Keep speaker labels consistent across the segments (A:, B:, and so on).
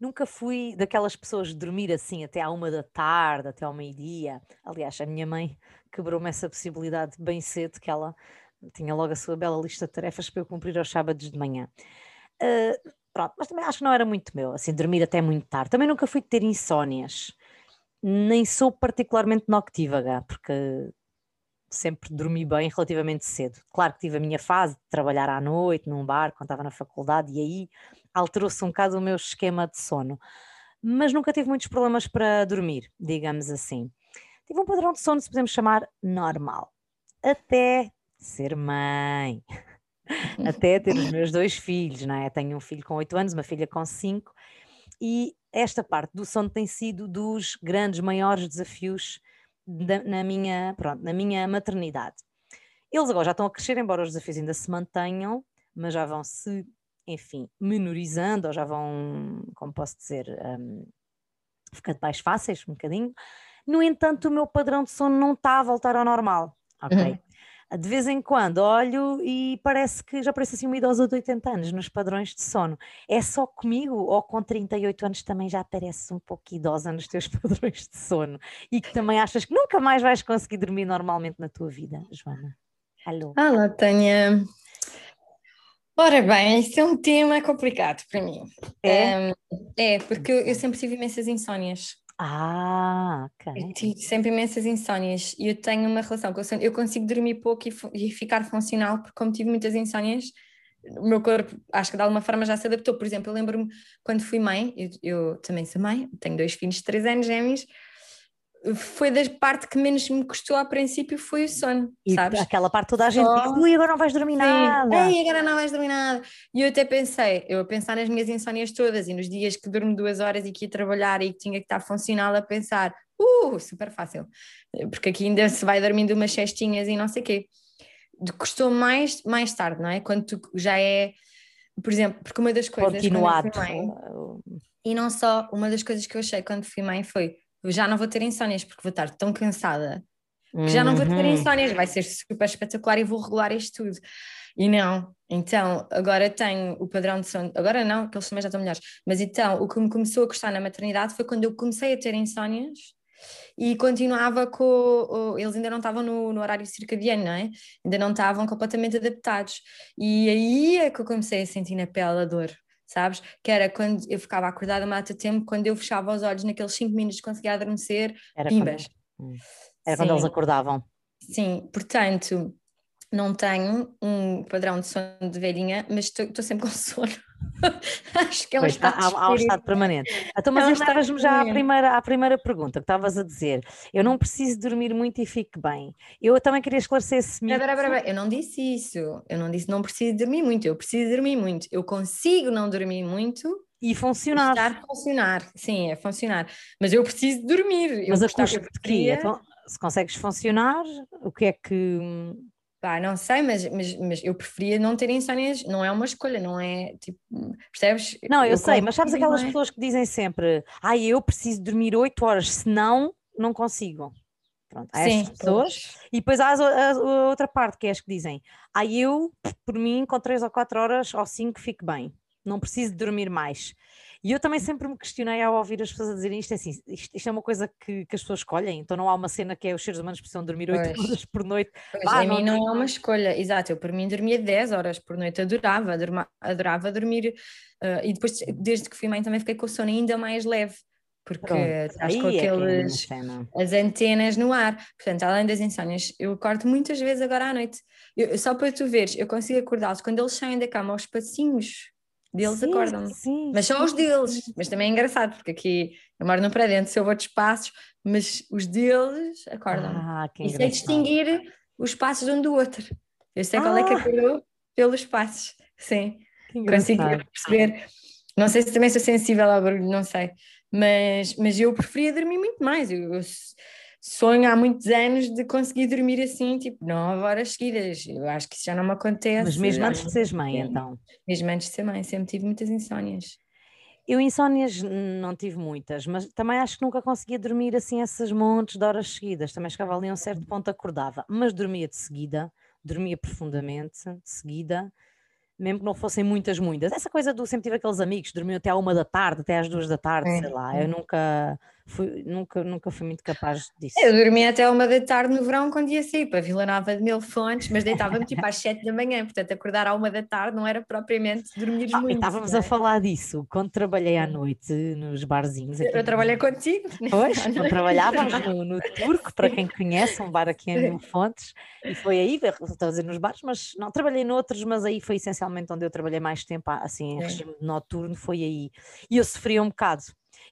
A: nunca fui daquelas pessoas de dormir assim até à uma da tarde, até ao meio-dia. Aliás, a minha mãe quebrou-me essa possibilidade bem cedo, que ela tinha logo a sua bela lista de tarefas para eu cumprir aos sábados de manhã. Uh, pronto, mas também acho que não era muito meu, assim, dormir até muito tarde. Também nunca fui ter insónias, nem sou particularmente noctívaga, porque sempre dormi bem relativamente cedo. Claro que tive a minha fase de trabalhar à noite num bar quando estava na faculdade e aí alterou-se um bocado o meu esquema de sono. Mas nunca tive muitos problemas para dormir, digamos assim. Tive um padrão de sono, se podemos chamar, normal. Até ser mãe. Até ter os meus dois filhos, não é? Tenho um filho com 8 anos, uma filha com 5, e esta parte do sono tem sido dos grandes, maiores desafios da, na, minha, pronto, na minha maternidade. Eles agora já estão a crescer, embora os desafios ainda se mantenham, mas já vão se, enfim, menorizando, ou já vão, como posso dizer, um, ficando mais fáceis um bocadinho. No entanto, o meu padrão de sono não está a voltar ao normal, ok? Uhum de vez em quando olho e parece que já parece assim uma idosa de 80 anos nos padrões de sono. É só comigo ou com 38 anos também já parece um pouco idosa nos teus padrões de sono e que também achas que nunca mais vais conseguir dormir normalmente na tua vida, Joana?
B: Alô? Olá, Tânia. Ora bem, isso é um tema complicado para mim. É, um, é porque eu sempre tive imensas insónias.
A: Ah, ok.
B: Eu tive sempre imensas insónias e eu tenho uma relação com o sono. Eu consigo dormir pouco e, e, ficar funcional, porque como tive muitas insónias, o meu corpo, acho que de alguma forma já se adaptou. Por exemplo, eu lembro-me quando fui mãe, eu, eu, também sou mãe, tenho dois filhos de três anos gêmeos, foi da parte que menos me custou a princípio foi o sono,
A: e
B: sabes?
A: Aquela parte toda a gente Só... diz, ui, agora não vais dormir Sim. nada.
B: Ei, agora não vais dormir nada. E eu até pensei, eu a pensar nas minhas insónias todas e nos dias que durmo duas horas e que ia trabalhar e que tinha que estar funcional a pensar, uh, super fácil, porque aqui ainda se vai dormindo umas cestinhas e não sei o quê. Custou mais, mais tarde, não é? Quando tu já é, por exemplo, porque uma das coisas...
A: Continuado.
B: Mãe, e não só, uma das coisas que eu achei quando fui mãe foi eu já não vou ter insónias porque vou estar tão cansada que já não vou ter uhum. insónias, vai ser super espetacular e vou regular isto tudo. E não, então agora tenho o padrão de sono, agora não, que eles também já estão melhores, mas então o que me começou a custar na maternidade foi quando eu comecei a ter insónias e continuava com. Eles ainda não estavam no, no, horário circadiano, não é? Ainda não estavam completamente adaptados. E aí é que eu comecei a sentir na pele a dor sabes? Que era quando eu ficava acordada uma data tempo, quando eu fechava os olhos naqueles 5 minutos conseguia adormecer, era pimbas.
A: Quando, hum. era quando eles acordavam.
B: Sim, portanto, não tenho um padrão de sono de velhinha, mas estou sempre com sono. Acho que é um pois, estado
A: há, há um estado permanente. Então, mas é um estavas-me já à primeira, à primeira pergunta que estavas a dizer. Eu não preciso dormir muito e fico bem. Eu também queria esclarecer esse
B: mito. Eu não disse isso. Eu não disse não preciso dormir muito. Eu preciso dormir muito. Eu consigo não dormir muito
A: e funcionar.
B: Estar funcionar, sim, é funcionar. Mas eu preciso dormir.
A: Mas eu a custo de quê? Então, se consegues funcionar, o que é que
B: Pá, não sei, mas, mas, mas eu preferia não ter insónias, não é uma escolha, não é tipo, percebes?
A: Não, eu, eu sei, mas sabes aquelas é? pessoas que dizem sempre, ah, eu preciso dormir 8 horas, senão não consigo. Pronto, há Sim, essas pessoas. Pois. E depois há a, a, outra parte, que é as que dizem, ah, eu, por mim, com 3 ou 4 horas ou 5 fico bem, não preciso dormir mais. E eu também sempre me questionei ao ouvir as pessoas a dizerem isto, é assim, isto, isto é uma coisa que, que, as pessoas escolhem, então não há uma cena que é os seres humanos precisam dormir 8 pois. horas por noite.
B: Pois, ah, a não, mim não, é uma escolha, exato, eu por mim dormia 10 horas por noite, adorava, adorava, adorava dormir, uh, e depois desde que fui mãe também fiquei com o sono ainda mais leve, porque Pronto, estás com é é aqueles, é as antenas no ar. Portanto, além das insónias, eu acordo muitas vezes agora à noite. Eu, só para tu veres, eu consigo acordá-los quando eles saem da cama aos passinhos deles acordam. Sim, mas são os deles. Mas também é engraçado, porque aqui eu moro no prédio, se eu vou de espaços, mas os deles acordam. Ah, que e distinguir os passos um do outro. Eu sei ah. qual é que ah! acordou pelos passos. Sim. Consigo perceber. Não sei se também sou sensível ao barulho, não sei. Mas, mas eu preferia dormir muito mais. Eu, eu sonho há muitos anos de conseguir dormir assim, tipo, nove horas seguidas. Eu acho que isso já não me acontece.
A: Mas mesmo antes de seres mãe, então?
B: Mesmo antes de ser mãe, sempre tive muitas insónias.
A: Eu insónias não tive muitas, mas também acho que nunca conseguia dormir assim essas montes de horas seguidas. Também chegava ali a um certo ponto, acordava, mas dormia de seguida, dormia profundamente, de seguida. mesmo que não fossem muitas, muitas. Essa coisa do sempre tive aqueles amigos, dormiam até à uma da tarde, até às duas da tarde, é. sei lá. Eu nunca fui, nunca, nunca fui muito capaz disso.
B: Eu dormia até uma da tarde no verão quando ia sair para Vila Nova de Mil Fontes, mas deitava-me tipo às sete da manhã, portanto acordar à uma da tarde não era propriamente dormir ah, muito.
A: Estávamos é? a falar disso quando trabalhei à noite nos barzinhos.
B: Eu trabalhei contigo.
A: Pois, não trabalhávamos no, no, Turco, para quem conhece, um bar aqui em Mil Fontes, e foi aí, estou a dizer nos bares, mas não trabalhei noutros, mas aí foi essencialmente onde eu trabalhei mais tempo, assim, em regime noturno, foi aí. E eu sofria um bocado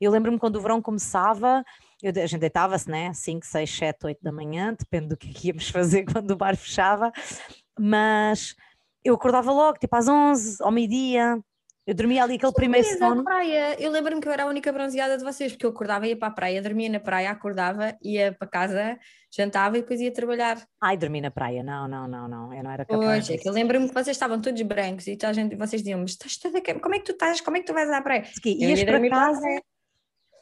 A: eu lembro-me quando o verão começava, eu, a gente deitava-se, né? 5, 6, 7, 8 da manhã, depende do que é íamos fazer quando o bar fechava, mas eu acordava logo, tipo às 11, ao meio-dia, eu dormia ali aquele primeiro sono.
B: praia. Eu lembro-me que eu era a única bronzeada de vocês, porque eu acordava, ia para a praia, dormia na praia, acordava, ia para casa, jantava e depois ia trabalhar.
A: Ai, dormi na praia, não, não, não, não, eu não era capaz.
B: Hoje, é que eu lembro-me que vocês estavam todos brancos e a gente, vocês diziam, mas estás toda... como é que tu estás, como é que tu vais à praia?
A: Ias para casa... Para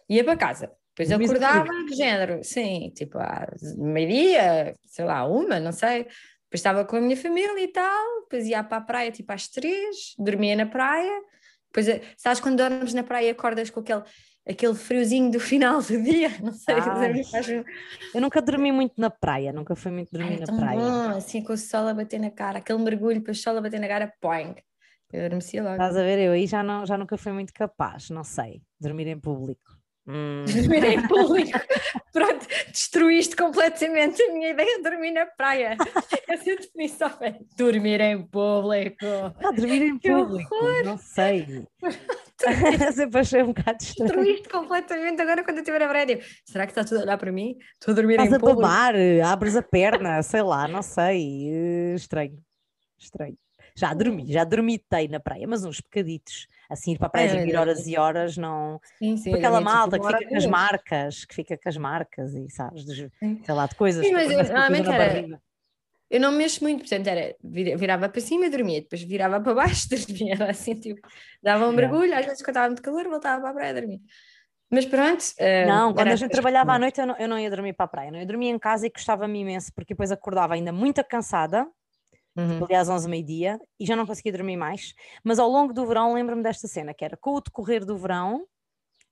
B: ia para casa. Depois eu acordava de género, sim, tipo, às meio-dia, sei lá, uma, não sei. Depois estava com a minha família e tal, depois ia para a praia tipo às três, dormia na praia. Depois, sabes, quando dormes na praia acordas com aquele, aquele friozinho do final do dia, não sei.
A: Ai, eu nunca dormi muito na praia, nunca fui muito dormir Ai, na praia.
B: Bom, assim com o sol a bater na cara, aquele mergulho, depois o sol a bater na cara, poing. Eu adormecia logo.
A: Estás a ver, eu aí já, não, já nunca fui muito capaz, não sei, dormir em público.
B: Hum. Dormir em público. Pronto, destruíste completamente a minha ideia de dormir na praia. Essa definição é dormir em público.
A: Ah, dormir em público, não sei. Sempre achei um bocado estranho.
B: Destruíste completamente agora quando eu estiver a praia. Será que está tudo a olhar para mim? Estou a dormir Estás em
A: a
B: público.
A: Estás a babar, abres a perna, sei lá, não sei. Uh, estranho, estranho. Já dormi, já dormitei na praia, mas uns pecaditos. Assim, ir para a praia é, dormir horas e horas, não. Sim, sim, aquela malta que fica com as marcas, que fica com as marcas e sabes, de, sei lá, de coisas.
B: Sim, mas eu, normalmente era. Eu não mexo muito, portanto, era, virava para cima e dormia, depois virava para baixo e dormia, era assim, tipo, dava um mergulho, às vezes quando estava muito calor voltava para a praia a dormir. Mas pronto. Uh,
A: não, quando a gente trabalhava à noite eu não, eu não ia dormir para a praia, não, eu dormia em casa e gostava-me imenso, porque depois acordava ainda muito cansada, Uhum. ali às 11 meio-dia, e já não conseguia dormir mais. Mas ao longo do verão lembro-me desta cena, que era com o decorrer do verão,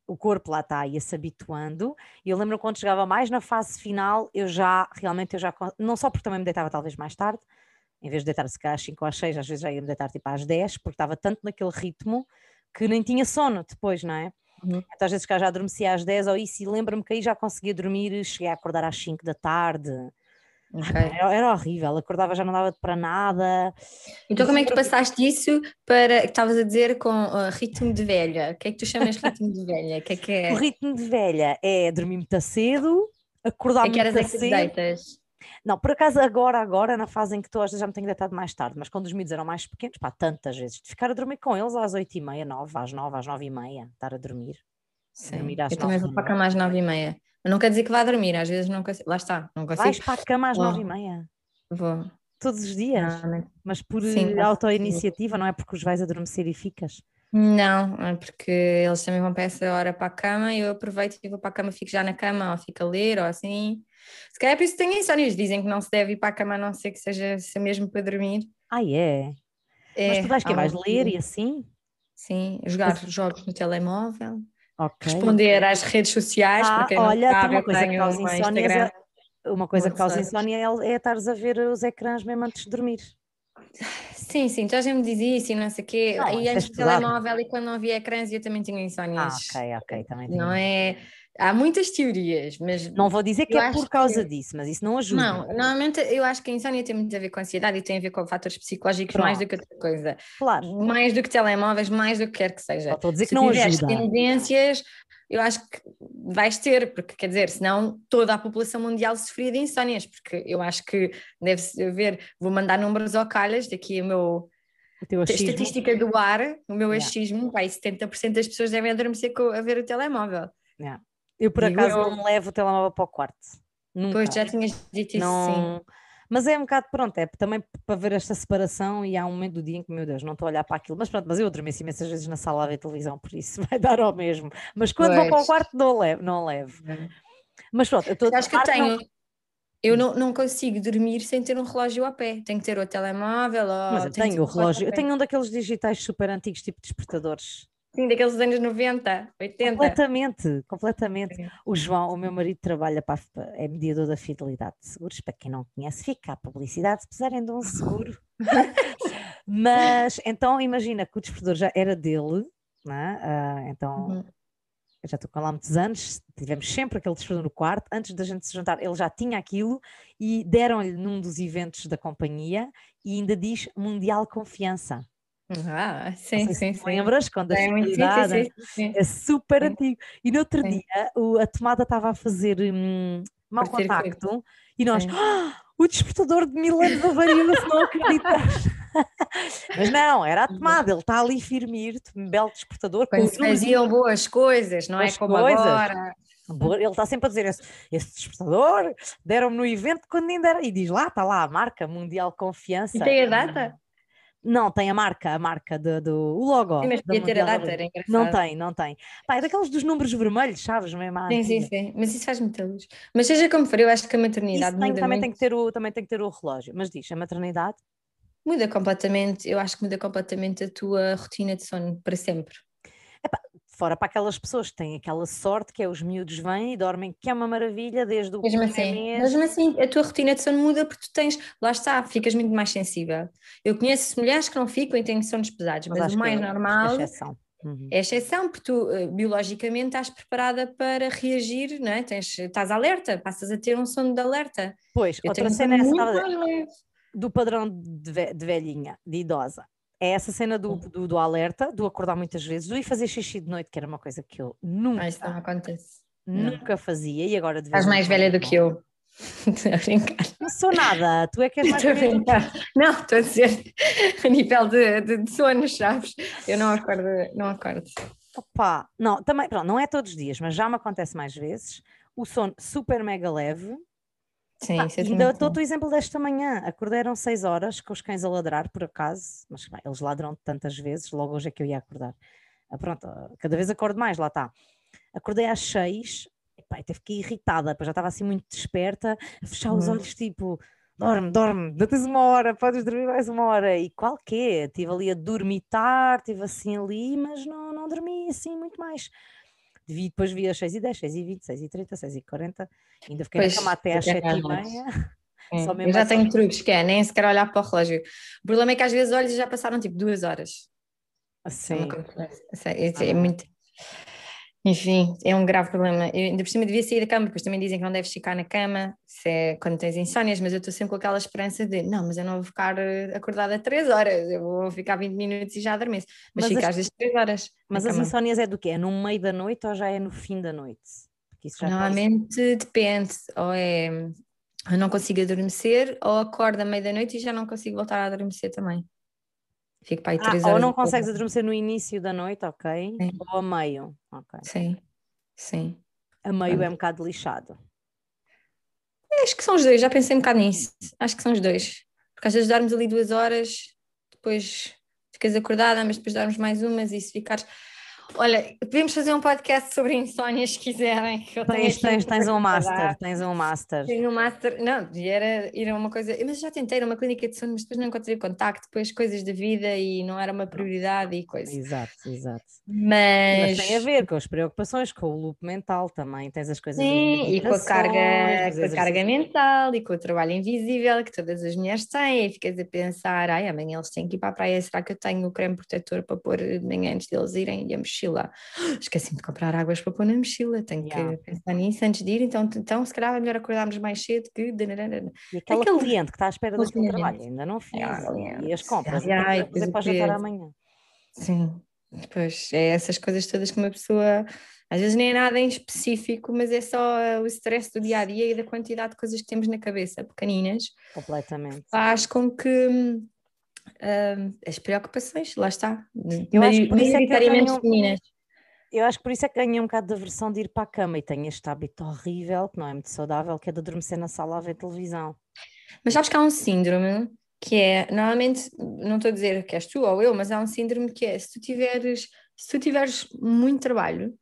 A: o corpo lá está, ia-se habituando, e eu lembro quando chegava mais na fase final, eu já, realmente, eu já, não só porque também me deitava talvez mais tarde, em vez de deitar-se cá às 5 ou às 6, às vezes já ia me deitar tipo às 10, porque estava tanto naquele ritmo que nem tinha sono depois, não é? Uhum. Então às vezes cá já adormecia às 10 ou isso, e lembro-me que aí já conseguia dormir, cheguei a acordar às 5 da tarde, Okay. Era, era, horrível, acordava já não dava para nada.
B: Então, como é que tu passaste isso para que estavas a dizer com uh, ritmo de velha? O que é que tu chamas ritmo de velha? que é que é?
A: O ritmo de velha é dormir muito cedo, acordar é muito cedo. É que deitas? Não, por acaso agora, agora, na fase em que estou, já me tenho deitado mais tarde, mas quando os miúdos eram mais pequenos, pá, tantas vezes, de ficar a dormir com eles às oito e meia, nove, às nove, às nove e meia, estar a dormir.
B: Sim, dormir às eu também vou para a cama às nove e meia. Não quer dizer que vá dormir, às vezes não consigo. Lá está, não consigo.
A: Vais para a cama às nove e meia?
B: Vou.
A: Todos os dias? Não, mas por auto-iniciativa, não é porque os vais adormecer e ficas?
B: Não, é porque eles também vão para essa hora para a cama e eu aproveito e vou para a cama, fico já na cama, ou fico a ler, ou assim. Se calhar é por isso que tenho insónios, dizem que não se deve ir para a cama a não ser que seja, seja mesmo para dormir.
A: Ah, é? é mas tu vais que vais ler e assim?
B: Sim, jogar mas... jogos no telemóvel. Okay. Responder às redes sociais, ah, porque
A: olha, sabe, uma coisa que causa insónia é, uma coisa que causa insónia é, é estares a ver os ecrãs mesmo antes de dormir.
B: Sim, sim, já me dizia isso e não sei o quê. Não, e antes do telemóvel e quando não havia ecrãs eu também tinha insónias.
A: Ah, ok, ok, também
B: Não é Há muitas teorias, mas.
A: Não vou dizer que é por causa que... disso, mas isso não ajuda.
B: Não, normalmente eu acho que a insónia tem muito a ver com a ansiedade e tem a ver com fatores psicológicos Pronto. mais do que outra coisa.
A: Claro.
B: Mais do que telemóveis, mais do que quer que seja.
A: Só estou a dizer Se que não ajuda.
B: tendências, eu acho que vais ter, porque quer dizer, senão toda a população mundial sofria de insónias, porque eu acho que deve haver, vou mandar números ao calhas, daqui o meu. A estatística do ar, o meu yeah. achismo, vai, 70% das pessoas devem adormecer a ver o telemóvel.
A: Yeah. Eu, por acaso, eu... não levo o telemóvel para o quarto. Nunca.
B: Pois, já tinhas dito isso, não... sim.
A: Mas é um bocado, pronto, é também para ver esta separação e há um momento do dia em que, meu Deus, não estou a olhar para aquilo. Mas pronto, mas eu adormeço imensas vezes na sala a ver televisão, por isso vai dar ao mesmo. Mas quando pois. vou para o quarto, não levo. Não levo. Mas pronto, eu estou...
B: Acho que eu tenho... Eu não, não consigo dormir sem ter um relógio a pé. Tenho que ter o telemóvel.
A: Mas eu tenho o relógio. Eu tenho um daqueles digitais super antigos, tipo despertadores.
B: Sim, daqueles anos 90, 80.
A: Completamente, completamente. Sim. O João, o meu marido, trabalha para, é mediador da fidelidade de seguros. Para quem não conhece, fica a publicidade se precisarem de um seguro. Mas então imagina que o despertador já era dele, né? Uh, então uhum. eu já estou com lá muitos anos, tivemos sempre aquele despertador no quarto. Antes da gente se juntar, ele já tinha aquilo e deram-lhe num dos eventos da companhia e ainda diz Mundial Confiança.
B: Ah, sim, sim, sim.
A: Lembras quando a fidelidade é super sim. antigo. E no outro sim. dia o, a tomada estava a fazer hum, mau contacto e nós, ah, o despertador de mil anos avariou-se, não acreditas. Mas não, era a tomada, ele está ali firme, um belo despertador.
B: Quando se faziam boas coisas, não é como coisas. agora.
A: Ele está sempre a dizer esse, esse despertador, deram-me no evento quando ainda era, e diz lá, está lá a marca Mundial Confiança.
B: E tem a data?
A: Não, tem a marca, a marca do, do o logo.
B: Sim, mas podia ter a data, era engraçado.
A: Não tem, não tem. Pá, é daqueles dos números vermelhos, sabes?
B: Mesmo sim, sim, sim. Mas isso faz muita luz. Mas seja como for, eu acho que a maternidade
A: tem, também, tem que ter o, também tem que ter o relógio. Mas diz, a maternidade?
B: Muda completamente, eu acho que muda completamente a tua rotina de sono para sempre.
A: Fora para aquelas pessoas que têm aquela sorte que é os miúdos vêm e dormem, que é uma maravilha desde o
B: mesmo assim, mês. Mesmo assim, a tua rotina de sono muda porque tu tens, lá está, ficas muito mais sensível. Eu conheço mulheres que não ficam e têm sonos pesados, mas, mas o mais é normal é exceção. Uhum. É exceção, porque tu eh, biologicamente estás preparada para reagir, não é? Tens, estás alerta, passas a ter um sono de alerta.
A: Pois, Eu outra cena é essa do padrão de, velhinha, de idosa é essa cena do, do, do, alerta, do acordar muitas vezes, do ir fazer xixi de noite, que era uma coisa que eu nunca.
B: Mas não acontece.
A: Nunca não. fazia e agora.
B: Estás mais velha do que eu. Estou a brincar.
A: Não sou nada, tu é que és mais
B: velha. Estou a brincar. Não, estou a dizer a nível de, de, de sonos, sabes? Eu não acordo, não acordo.
A: Opa, não, também, pronto, não é todos os dias, mas já me acontece mais vezes. O sono super mega leve,
B: Sim,
A: ah, ainda estou o exemplo desta manhã. Acordaram 6 horas com os cães a ladrar, por acaso, mas bem, eles ladram tantas vezes, logo hoje é que eu ia acordar. Ah, pronto, cada vez acordo mais, lá está. Acordei às 6, e até fiquei irritada, já estava assim muito desperta, a fechar os uhum. olhos, tipo, dorme, dorme, ainda tens uma hora, podes dormir mais uma hora. E qual que é? Estive ali a dormitar, estive assim ali, mas não, não dormi assim muito mais depois vi às 6 e 10, 6 e 20, 6 e 30, 6 e 40, ainda fiquei pois, na cama até às 7 e meia.
B: eu já tenho truques, que é nem sequer olhar para o relógio. O problema é que às vezes olhos já passaram tipo duas horas.
A: Assim.
B: É, é, é muito. Enfim, é um grave problema. Eu ainda por cima devia sair da cama, depois também dizem que não deves ficar na cama se é quando tens insónias, mas eu estou sempre com aquela esperança de não, mas eu não vou ficar eh, acordada 3 horas, eu vou ficar 20 minutos e já adormeço. Mas, mas fica as... às vezes 3 horas.
A: Mas as cama. insónias é do quê? É no meio da noite ou já é no fim da noite?
B: Normalmente depende, ou é eu não consigo adormecer, ou acordo à meia da noite e já não consigo voltar a adormecer também. Fico para aí ah, três
A: horas. Ou não consegues adormecer no início da noite, ok?
B: Sim.
A: Ou a meio, ok.
B: Sim, sim.
A: A meio é um bocado lixado.
B: Acho que são os dois, já pensei um bocado nisso. Acho que são os dois. Porque às vezes dormes ali duas horas, depois ficas acordada, mas depois dormes mais umas e se ficares Olha, podemos fazer um podcast sobre insónias se quiserem.
A: Eu tens, tens, tens um master, tens um master.
B: Tenho um master, não, era ir a uma coisa, mas já tentei, era uma clínica de sono, mas depois não encontrei contacto, depois coisas da vida e não era uma prioridade e coisas.
A: Exato, exato.
B: Mas...
A: mas tem a ver com as preocupações, com o loop mental também, tens as coisas
B: Sim, e com a carga, com a carga mental e com o trabalho invisível que todas as mulheres têm, e ficas a pensar, ai, amanhã eles têm que ir para a praia, será que eu tenho o creme protetor para pôr de manhã antes deles irem e a mochila. Esqueci-me de comprar águas para pôr na mochila, tenho yeah. que pensar nisso antes de ir, então, então se calhar é melhor acordarmos mais cedo que.
A: E aquele, aquele cliente que está à espera do seu trabalho, ainda não fiz. Yeah, e as compras, yeah, então, fazer para jantar amanhã.
B: Sim, depois é essas coisas todas que uma pessoa. Às vezes nem é nada em específico, mas é só o stress do dia a dia e da quantidade de coisas que temos na cabeça, pequeninas.
A: Completamente.
B: Faz com que uh, as preocupações, lá está.
A: Eu acho que por isso é que eu, eu acho que por isso é que ganhei um bocado de aversão de ir para a cama e tenho este hábito horrível, que não é muito saudável, que é de adormecer na sala a ver televisão.
B: Mas sabes que há um síndrome que é, normalmente, não estou a dizer que és tu ou eu, mas há um síndrome que é, se tu tiveres, se tu tiveres muito trabalho,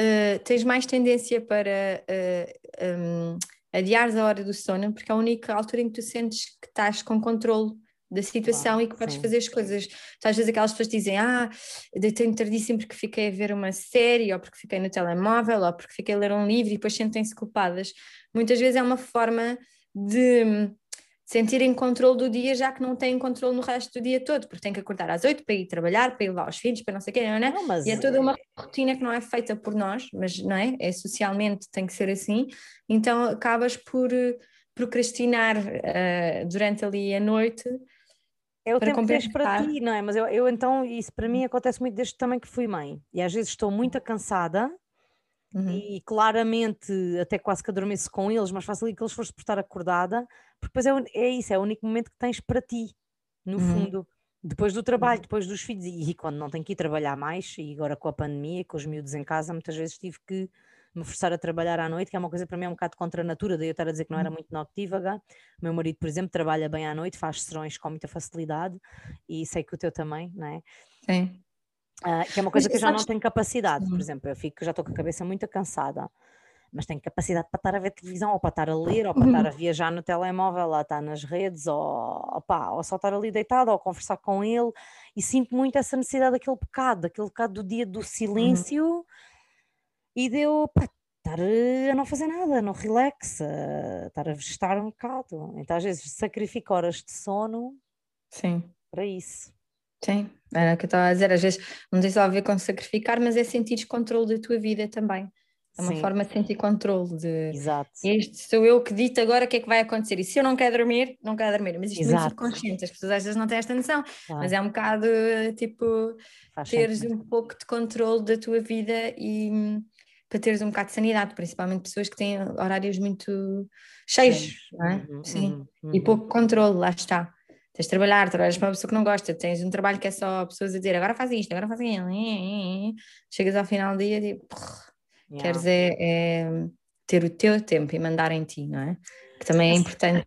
B: uh, tens mais tendência para uh, um, adiares a hora do sono, porque é a única altura em que tu sentes que estás com controle da situação claro, e que podes sim. fazer as coisas. Tu, às vezes aquelas pessoas dizem, ah, deitei-me tardíssimo porque fiquei a ver uma série, ou porque fiquei no telemóvel, ou porque fiquei a ler um livro e depois sentem-se culpadas. Muitas vezes é uma forma de sentirem controle do dia, já que não têm controle no resto do dia todo, porque têm que acordar às oito para ir trabalhar, para ir levar os filhos, para não sei o quê, não é? Não, mas... E é toda uma rotina que não é feita por nós, mas não é? É socialmente, tem que ser assim, então acabas por eh, procrastinar uh, durante ali a noite.
A: É o para tempo que tens para ti, não é? Mas eu, eu então, isso para mim acontece muito desde também que fui mãe, e às vezes estou muito cansada, Uhum. E claramente até quase que adormeço com eles, mas faço ali que eles fossem por estar acordada, porque depois é, é isso, é o único momento que tens para ti, no uhum. fundo. Depois do trabalho, uhum. depois dos filhos, e, e, quando não tenho que ir trabalhar mais, e agora com a pandemia, com os miúdos em casa, muitas vezes tive que me forçar a trabalhar à noite, que é uma coisa para mim é um bocado contra a natura, daí eu estar a dizer que não era uhum. muito noctívaga. O meu marido, por exemplo, trabalha bem à noite, faz serões com muita facilidade, e sei que o teu também, não é?
B: Sim.
A: Uh, que é uma coisa mas, que eu já não tenho capacidade, por exemplo, eu fico, já estou com a cabeça muito cansada, mas tenho capacidade para estar a ver televisão, ou para estar a ler, ou para estar a viajar no telemóvel, ou estar nas redes, ou, opa, ou só estar ali deitada, ou conversar com ele, e sinto muito essa necessidade daquele bocado, daquele bocado do dia do uhum. silêncio, uhum. E deu pá, estar a não fazer nada, não relax, a estar a estar um bocado. Então às vezes sacrifico horas de sono
B: Sim.
A: para isso.
B: Sim, era o que eu estava a dizer, às vezes não tem só a ver com sacrificar, mas é sentir controle da tua vida também. É uma Sim. forma de sentir controle de
A: Exato.
B: este sou eu que dito agora o que é que vai acontecer. E se eu não quero dormir, não quero dormir. Mas isto Exato. é muito subconsciente, as pessoas às vezes não têm esta noção, claro. mas é um bocado tipo Faz teres sentido. um pouco de controle da tua vida e para teres um bocado de sanidade, principalmente pessoas que têm horários muito cheios, não é? Uhum, Sim. Uhum, uhum. E pouco controle, lá está tens de trabalhar, trabalhas para uma pessoa que não gosta, tens um trabalho que é só pessoas a dizer agora faz isto, agora faz aquilo, chegas ao final do dia e tipo, yeah. queres é, é, ter o teu tempo e mandar em ti, não é? Que também é importante.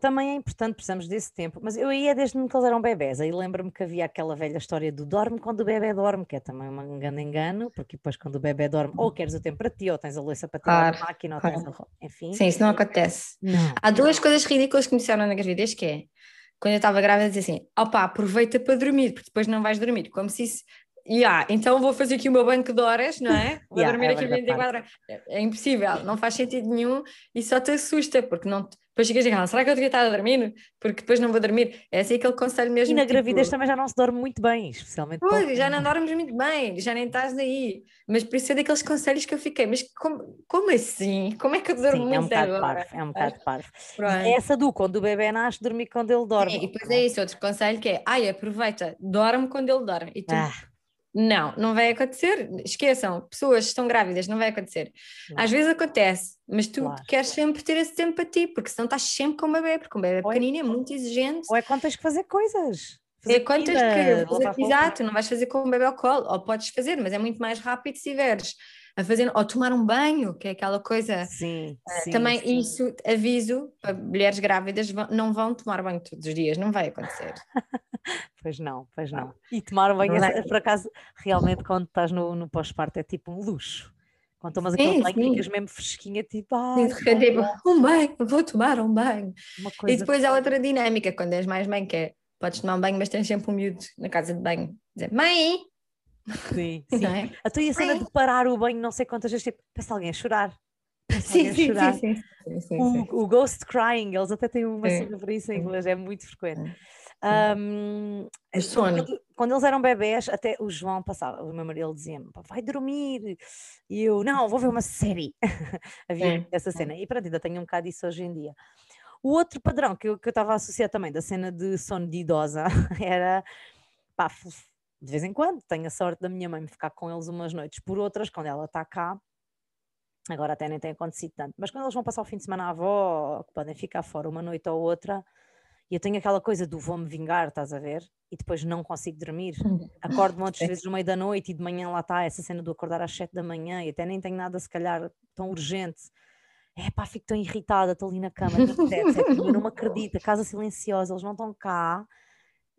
A: Também é importante, precisamos desse tempo, mas eu ia desde que eles eram bebés, aí lembro-me que havia aquela velha história do dorme quando o bebê dorme, que é também um engano engano, porque depois quando o bebê dorme, ou queres o tempo para ti, ou tens a louça para tirar claro, máquina, ou claro. tens a... enfim.
B: Sim, isso não acontece. Não. Há duas coisas ridículas que me disseram na gravidez, que é, quando eu estava grávida, dizia assim: opá, aproveita para dormir, porque depois não vais dormir. Como se isso. Yeah, então vou fazer aqui o meu banco de horas, não é? Vou yeah, dormir é aqui 24 horas. É, é impossível, não faz sentido nenhum e só te assusta, porque não. Depois chegas a casa, será que eu devia estar a dormir? Porque depois não vou dormir. É assim aquele conselho mesmo.
A: E na tipo... gravidez também já não se dorme muito bem, especialmente.
B: Pois, já não dormes muito bem, já nem estás daí. Mas por isso é daqueles conselhos que eu fiquei, mas como, como assim? Como é que eu durmo Sim, muito é um bocado agora?
A: Parvo, é um bocado parvo. É essa do quando o bebê nasce, dormir quando ele dorme.
B: Sim, e depois é isso, outro conselho que é, ai, aproveita, dorme quando ele dorme. E tu, ah não, não vai acontecer. Esqueçam, pessoas estão grávidas, não vai acontecer. Não. Às vezes acontece, mas tu claro. queres sempre ter esse tempo para ti, porque senão estás sempre com o bebê, porque o bebê é pequenino, é muito exigente.
A: Ou é quando tens que fazer coisas.
B: Fazer é quando tens que fazer, exato, não vais fazer com o bebê ao colo, ou podes fazer, mas é muito mais rápido se tiveres a fazer, ou tomar um banho, que é aquela coisa.
A: Sim,
B: uh,
A: sim
B: Também
A: sim.
B: isso, aviso, para mulheres grávidas, não vão tomar banho todos os dias, não vai acontecer.
A: pois não, pois não. E tomar banho, é, por acaso, realmente quando estás no, no pós-parto é tipo um luxo. Quando tomas sim, aquele banho, ficas mesmo fresquinha, tipo, ah,
B: sim, tipo, um banho, vou tomar um banho. E depois há outra dinâmica, quando és mais mãe, que é, podes tomar um banho, mas tens sempre um miúdo na casa de banho, dizer, mãe,
A: Sim, sim. É? A tua cena de parar o banho não sei quantas vezes, tipo, peça alguém a chorar.
B: Sim, sim, chorar. Sim, sim, sim,
A: o, o, ghost crying, eles até têm uma cena para isso em inglês, é muito frequente. Um, quando, quando, eles eram bebés, até o João passava, o meu marido dizia-me, vai dormir, e eu, não, vou ver uma série. Havia essa cena, e pronto, ainda tenho um bocado disso hoje em dia. O outro padrão que eu estava a associar também da cena de sono de idosa era pá, de vez em quando tenho a sorte da minha mãe me ficar com eles umas noites por outras, quando ela está cá. Agora até nem tem acontecido tanto, mas quando eles vão passar o fim de semana à avó, que podem ficar fora uma noite ou outra, e eu tenho aquela coisa do vou-me vingar, estás a ver? E depois não consigo dormir. Acordo muitas vezes no meio da noite e de manhã lá está essa cena do acordar às sete da manhã e até nem tenho nada, se calhar, tão urgente. É pá, fico tão irritada, estou ali na cama, eu não me acredito, casa silenciosa, eles não estão cá,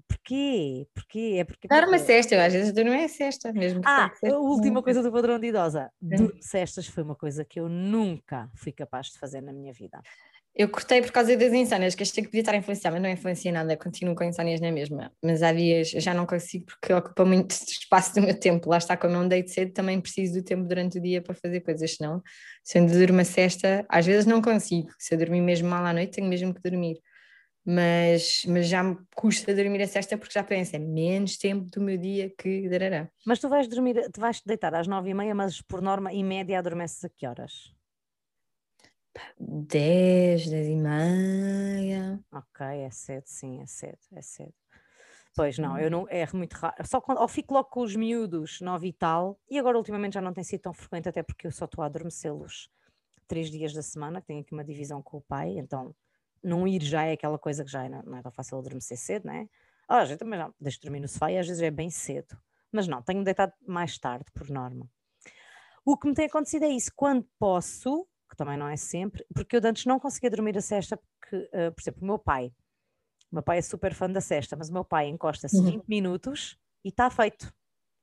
A: porquê? Porquê? É porque.
B: Dar uma cesta, eu às vezes durmo é cesta, mesmo
A: Ah, a última coisa do padrão de idosa. Dormir cestas foi uma coisa que eu nunca fui capaz de fazer na minha vida.
B: Eu cortei por causa das insónias, que achei que podia estar a influenciar, mas não influencia nada, continuo com insónias na mesma. Mas há dias já não consigo porque ocupa muito espaço do meu tempo. Lá está, como eu não deito cedo, também preciso do tempo durante o dia para fazer coisas, senão, se eu durmo a cesta, às vezes não consigo. Se eu dormir mesmo mal à noite, tenho mesmo que dormir. Mas, mas já me custa dormir a cesta porque já penso, é menos tempo do meu dia que dará.
A: Mas tu vais dormir, tu vais te deitar às nove e meia, mas por norma, em média, adormeces a que horas?
B: 10, 10 e meia.
A: Ok, é cedo, sim, é cedo, é cedo. Pois não, eu não, é muito raro. Só quando, ou fico logo com os miúdos, 9 e tal, e agora ultimamente já não tem sido tão frequente, até porque eu só estou a adormecê-los três dias da semana, que tenho aqui uma divisão com o pai, então não ir já é aquela coisa que já é, não é tão fácil adormecer cedo, não é? Ah, gente também não, deixo dormir no sofá e às vezes é bem cedo. Mas não, tenho deitado mais tarde, por norma. O que me tem acontecido é isso, quando posso, que também não é sempre, porque eu antes não conseguia dormir a cesta, porque, uh, por exemplo, o meu pai, o meu pai é super fã da cesta, mas o meu pai encosta-se uhum. 20 minutos e está feito.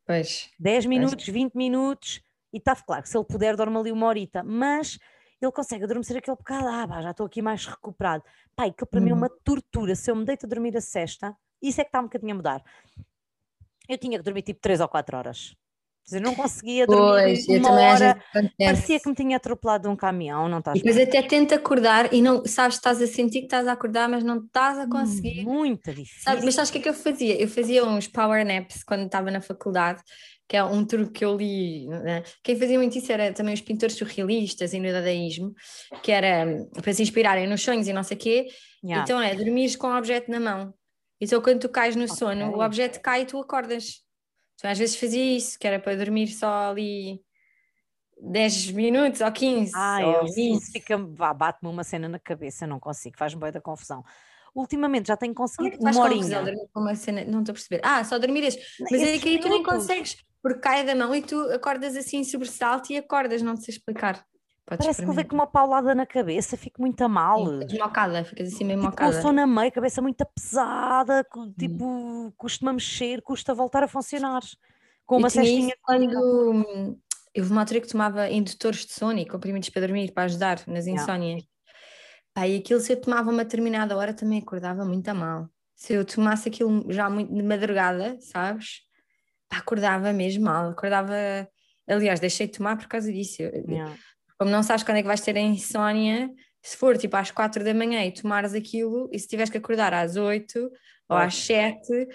B: Pois.
A: 10 minutos, pois. 20 minutos e está claro, se ele puder dorme ali uma horita, mas ele consegue adormecer aquele bocado, ah, já estou aqui mais recuperado. Pai, que para uhum. mim é uma uhum. tortura, se eu me deito a dormir a cesta, isso é que está um bocadinho a mudar. Eu tinha que dormir tipo 3 ou 4 horas. Eu não conseguia dormir pois, uma hora, parecia que me tinha atropelado um caminhão, não estás
B: E depois até tenta acordar e não sabes, estás a sentir que estás a acordar, mas não estás a conseguir.
A: Muito difícil.
B: Sabe, mas sabes o que é que eu fazia? Eu fazia uns power naps quando estava na faculdade, que é um truque que eu li. Né? Quem fazia muito isso era também os pintores surrealistas e no dadaísmo, que era hum, para se inspirarem nos sonhos e não sei o quê. Yeah. Então é dormir com o objeto na mão. Então quando tu cais no okay. sono, o objeto cai e tu acordas. Então, às vezes fazia isso, que era para dormir só ali 10 minutos ou 15.
A: Ah,
B: ou
A: eu, 20. isso fica, bate-me uma cena na cabeça, não consigo, faz-me bem da confusão. Ultimamente já tenho conseguido uma horinha.
B: Uma cena, não estou a perceber. Ah, só dormir este. Mas é que aí tu nem consegues, porque cai da mão e tu acordas assim, sobressalto e acordas, não sei explicar.
A: Podes Parece que eu vejo com uma paulada na cabeça, fico muito a mal.
B: Sim, mocada, ficas assim meio tipo, mocada.
A: Com o sono a meio, cabeça muito pesada, tipo, hum. custa-me a mexer, custa voltar a funcionar. Com uma cestinha.
B: Quando eu uma altura que tomava indutores de sono e comprimidos para dormir, para ajudar nas insónias. Yeah. e aquilo se eu tomava uma determinada hora também acordava muito a mal. Se eu tomasse aquilo já muito de madrugada, sabes? Pá, acordava mesmo mal, acordava. Aliás, deixei de tomar por causa disso. Yeah como não sabes quando é que vais ter a insónia, se for tipo às quatro da manhã e tomares aquilo, e se tiveres que acordar às oito ou às sete,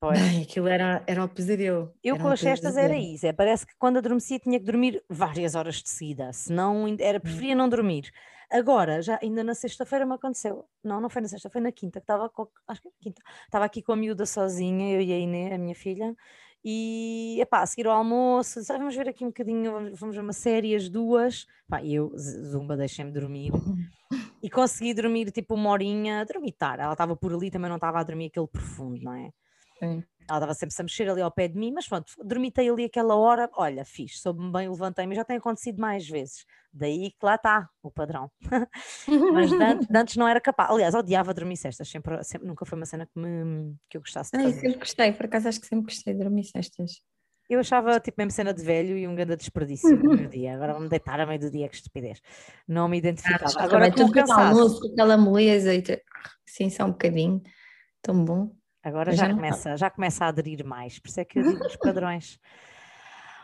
B: Bem, aquilo era, era o pesadelo.
A: Eu era com as cestas era isso, é, parece que quando adormecia tinha que dormir várias horas de seguida, senão era, hum. preferia não dormir. Agora, já ainda na sexta-feira me aconteceu, não, não foi na sexta, foi na quinta, que estava, acho que quinta, estava aqui com a miúda sozinha, eu e a Inê, a minha filha, e epá, a seguir ao almoço, disse, ah, vamos ver aqui um bocadinho, vamos, ver uma série, as duas. Pá, e eu, Zumba, deixei-me dormir. E consegui dormir tipo uma horinha, dormir tarde. Ela estava por ali, também não estava a dormir aquele profundo, não é? Sim. Ela estava sempre a mexer ali ao pé de mim, mas pronto, dormitei ali aquela hora, olha, fiz, soube-me bem, levantei-me, já tem acontecido mais vezes. Daí que lá está o padrão. mas antes, antes não era capaz. Aliás, odiava dormir cestas, sempre, sempre, nunca foi uma cena que, me, que eu gostasse de fazer.
B: Ai, sempre gostei, por acaso acho que sempre gostei de dormir cestas.
A: Eu achava tipo mesmo cena de velho e um grande desperdício no meu dia. Agora vou-me deitar a meio do dia, que estupidez. Não me identificava. Ah, Agora
B: estou cansado. Aquela moleza e sim, só um bocadinho. Tão bom.
A: Agora já, já começa, já começa a aderir mais, por isso é que eu digo os padrões.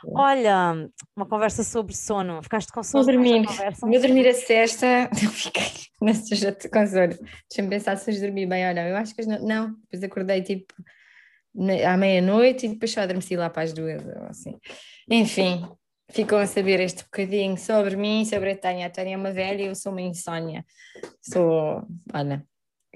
A: Olha, uma conversa sobre sono. Ficaste com sono?
B: Vou dormir. Vou dormir a sexta. Eu fiquei nessa já com sono. Deixa-me pensar se hoje dormi bem ou não. Eu acho que não. não. Depois acordei tipo à meia-noite e depois só adormeci lá para as duas. Assim. Enfim, ficam a saber este bocadinho sobre mim, sobre a Tânia. A Tânia é uma velha e eu sou uma insónia. Sou, olha,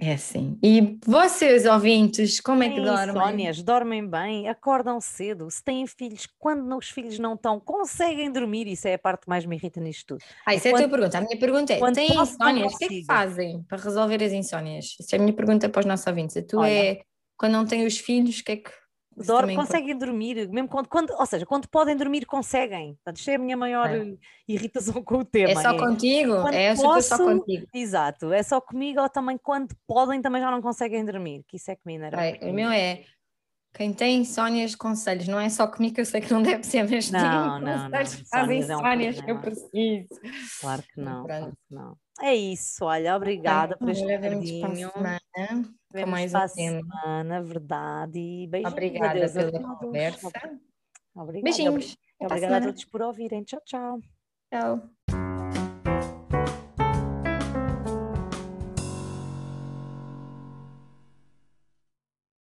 B: é assim. E vocês, ouvintes, como é que dormem?
A: Sónias, dormem bem, acordam cedo. Se têm filhos, quando os filhos não estão, conseguem dormir. Isso é a parte que mais me irrita nisto tudo.
B: Ah, isso é, é a tua pergunta. A minha pergunta é: têm insónias? O que é que fazem para resolver as insónias? Essa é a minha pergunta para os nossos ouvintes. A tua Olha. é: quando não têm os filhos, o que é que
A: Dorme, conseguem dormir, mesmo quando, quando, ou seja, quando podem dormir, conseguem. Portanto, isto é a minha maior é. irritação com o tema.
B: É só é, contigo? É
A: posso,
B: só contigo.
A: Exato, é só comigo ou também quando podem também já não conseguem dormir, que isso é que me enerva.
B: É, o meu é, quem tem insónias, conselhos, não é só comigo, eu sei que não deve ser, mas
A: não, não, não,
B: fazem insónias é um que eu preciso.
A: Claro que não, claro que não. É isso, olha, obrigada por este bocadinho. Com mais uma semana, verdade. E beijinhos.
B: Obrigada pela conversa.
A: Obrigada. Beijinhos. Obrigada a todos por ouvirem. Tchau, tchau.
B: Tchau.